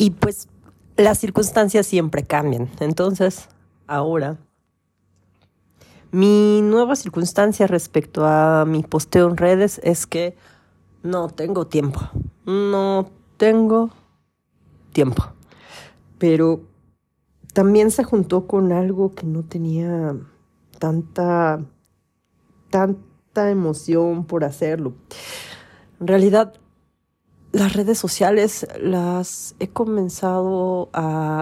Y pues las circunstancias siempre cambian. Entonces, ahora, mi nueva circunstancia respecto a mi posteo en redes es que no tengo tiempo. No tengo tiempo. Pero también se juntó con algo que no tenía tanta, tanta emoción por hacerlo. En realidad, las redes sociales las he comenzado a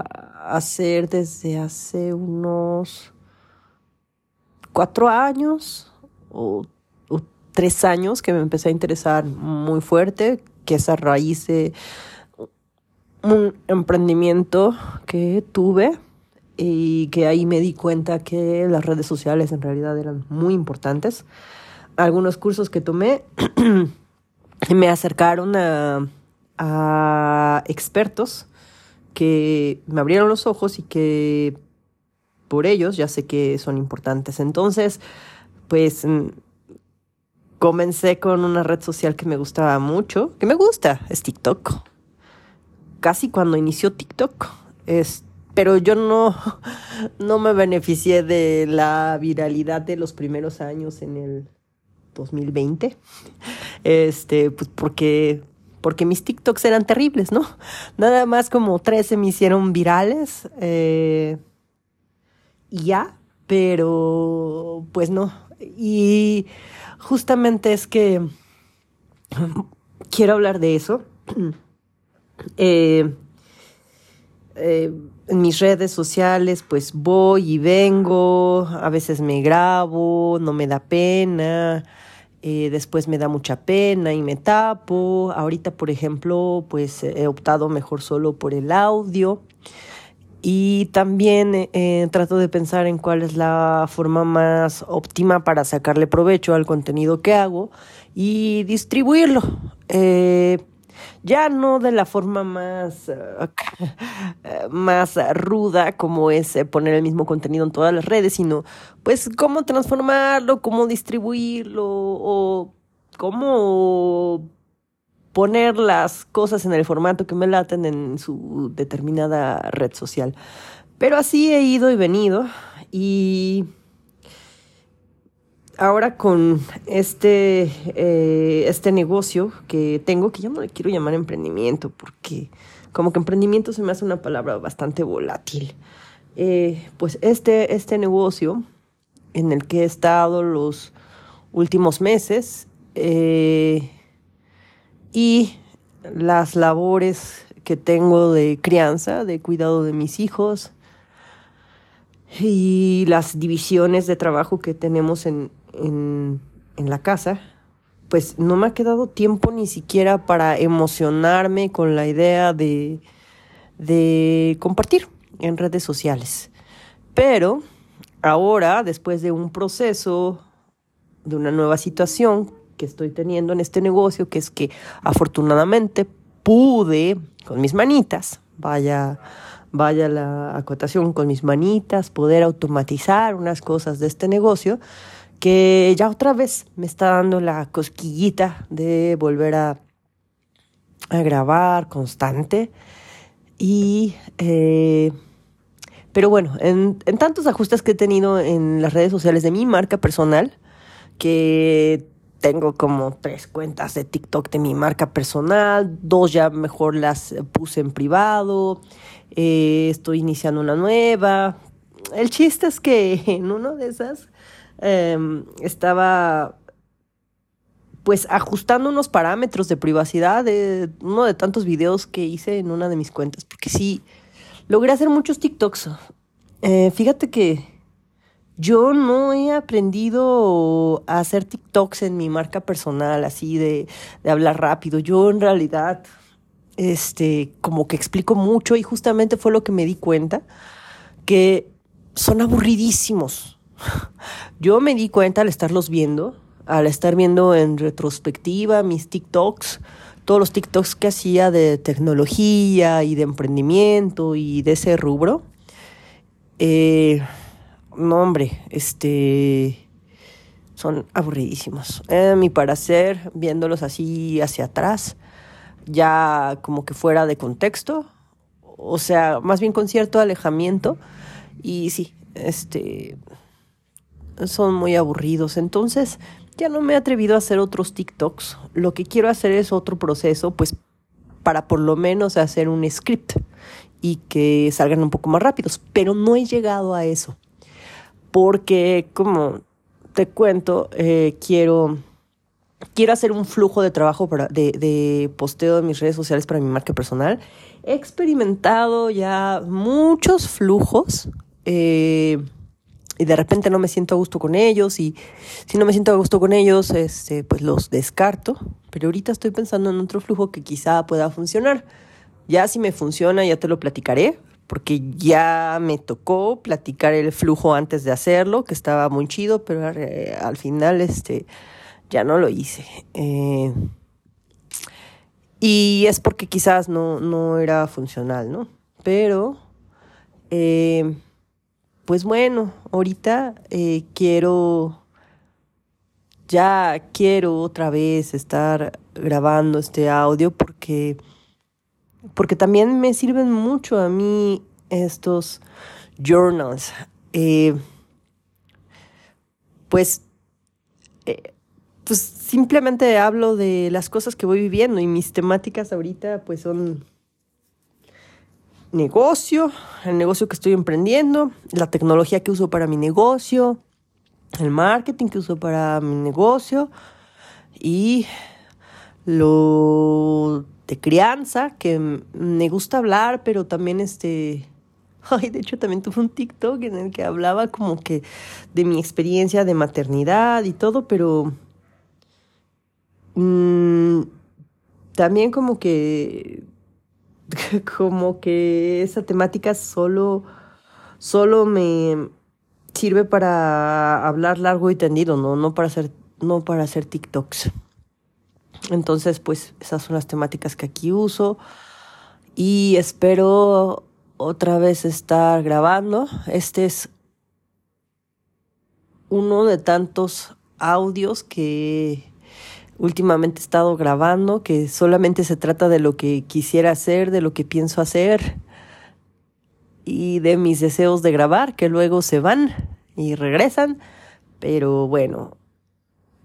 hacer desde hace unos cuatro años o, tres años que me empecé a interesar muy fuerte, que es a raíz de un emprendimiento que tuve y que ahí me di cuenta que las redes sociales en realidad eran muy importantes. Algunos cursos que tomé me acercaron a, a expertos que me abrieron los ojos y que por ellos ya sé que son importantes. Entonces, pues mm, comencé con una red social que me gustaba mucho, que me gusta, es TikTok. Casi cuando inició TikTok, es, pero yo no, no me beneficié de la viralidad de los primeros años en el 2020. Este, pues porque porque mis TikToks eran terribles, ¿no? Nada más como tres se me hicieron virales eh, y ya, pero pues no. Y justamente es que quiero hablar de eso. Eh, eh, en mis redes sociales pues voy y vengo, a veces me grabo, no me da pena, eh, después me da mucha pena y me tapo. Ahorita, por ejemplo, pues he optado mejor solo por el audio. Y también eh, trato de pensar en cuál es la forma más óptima para sacarle provecho al contenido que hago y distribuirlo. Eh, ya no de la forma más, eh, más ruda como es eh, poner el mismo contenido en todas las redes, sino pues cómo transformarlo, cómo distribuirlo o cómo poner las cosas en el formato que me laten en su determinada red social. Pero así he ido y venido y ahora con este, eh, este negocio que tengo, que yo no le quiero llamar emprendimiento, porque como que emprendimiento se me hace una palabra bastante volátil. Eh, pues este, este negocio en el que he estado los últimos meses eh, y las labores que tengo de crianza, de cuidado de mis hijos y las divisiones de trabajo que tenemos en, en, la casa, pues no me ha quedado tiempo ni siquiera para emocionarme con la idea de, de compartir en redes sociales. Pero ahora, después de un proceso, de una nueva situación que estoy teniendo en este negocio, que es que afortunadamente pude con mis manitas, vaya, vaya la acotación, con mis manitas, poder automatizar unas cosas de este negocio, que ya otra vez me está dando la cosquillita de volver a, grabar constante. Y, eh, pero bueno, en, tantos ajustes que he tenido en las redes sociales de mi marca personal, que tengo como tres cuentas de TikTok de mi marca personal, dos ya mejor las puse en privado, eh, estoy iniciando una nueva. El chiste es que en una de esas Em, estaba pues ajustando unos parámetros de privacidad de uno de tantos videos que hice en una de mis cuentas, porque sí, logré hacer muchos TikToks. Eh, fíjate que yo no he aprendido a hacer TikToks en mi marca personal, así de, de hablar rápido. Yo en realidad, este, como que explico mucho y justamente fue lo que me di cuenta, que son aburridísimos. Yo me di cuenta al estarlos viendo, al estar viendo en retrospectiva mis TikToks, todos los TikToks que hacía de tecnología y de emprendimiento y de ese rubro. Eh, no, hombre, este. Son aburridísimos. A mi parecer, viéndolos así hacia atrás, ya como que fuera de contexto, o sea, más bien con cierto alejamiento. Y sí, este, son muy aburridos. Entonces, ya no me he atrevido a hacer otros TikToks. Lo que quiero hacer es otro proceso, pues, para por lo menos hacer un script y que salgan un poco más rápidos. Pero no he llegado a eso. Porque, como te cuento, eh, quiero quiero hacer un flujo de trabajo para, de, de, posteo de mis redes sociales para mi marca personal. He experimentado ya muchos flujos eh, y de repente no me siento a gusto con ellos y si no me siento a gusto con ellos, este, pues los descarto. Pero ahorita estoy pensando en otro flujo que quizá pueda funcionar. Ya si me funciona, ya te lo platicaré, porque ya me tocó platicar el flujo antes de hacerlo, que estaba muy chido, pero eh, al final, este ya no lo hice. Eh, y es porque quizás no, no era funcional, ¿no? Pero, eh, pues bueno, ahorita eh, quiero, ya quiero otra vez estar grabando este audio porque, porque también me sirven mucho a mí estos journals. pues pues simplemente hablo de las cosas que voy viviendo y mis temáticas ahorita pues son negocio, el negocio que estoy emprendiendo, la tecnología que uso para mi negocio, el marketing que uso para mi negocio y lo de crianza que me gusta hablar, pero también este Ay, de hecho también tuve un TikTok en el que hablaba como que de mi experiencia de maternidad y todo, pero Mm, también como que como que esa temática solo solo me sirve para hablar largo y tendido, no no para hacer no para hacer TikToks. Entonces, pues esas son las temáticas que aquí uso y espero otra vez estar grabando. Este es uno de tantos audios que últimamente he estado grabando, que solamente se trata de lo que quisiera hacer, de lo que pienso hacer y de mis deseos de grabar, que luego se van y regresan, pero bueno,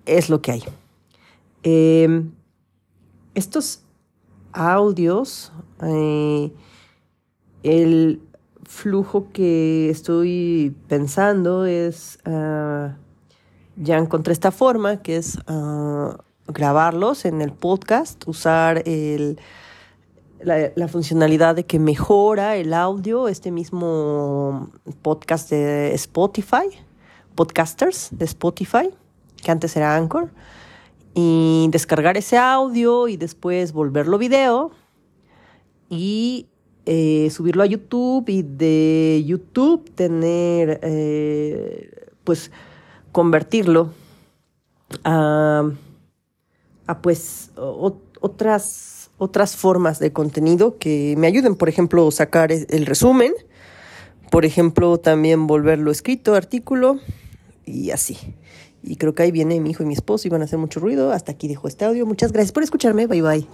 es lo que hay. Em, estos audios, eh, el flujo que estoy pensando es, ah, ya encontré esta forma, que es ah, grabarlos en el podcast, usar el, la, funcionalidad de que mejora el audio, este mismo podcast de Spotify, podcasters de Spotify, que antes era Anchor, y descargar ese audio y después volverlo video y eh, subirlo a YouTube y de YouTube tener, eh, pues, convertirlo a a pues otras, otras formas de contenido que me ayuden, por ejemplo, sacar e, el resumen, por ejemplo, también volverlo escrito, artículo y así. Y creo que ahí viene mi hijo y mi esposo y van a hacer mucho ruido. Hasta aquí dejo este audio. Muchas gracias por escucharme. Bye bye.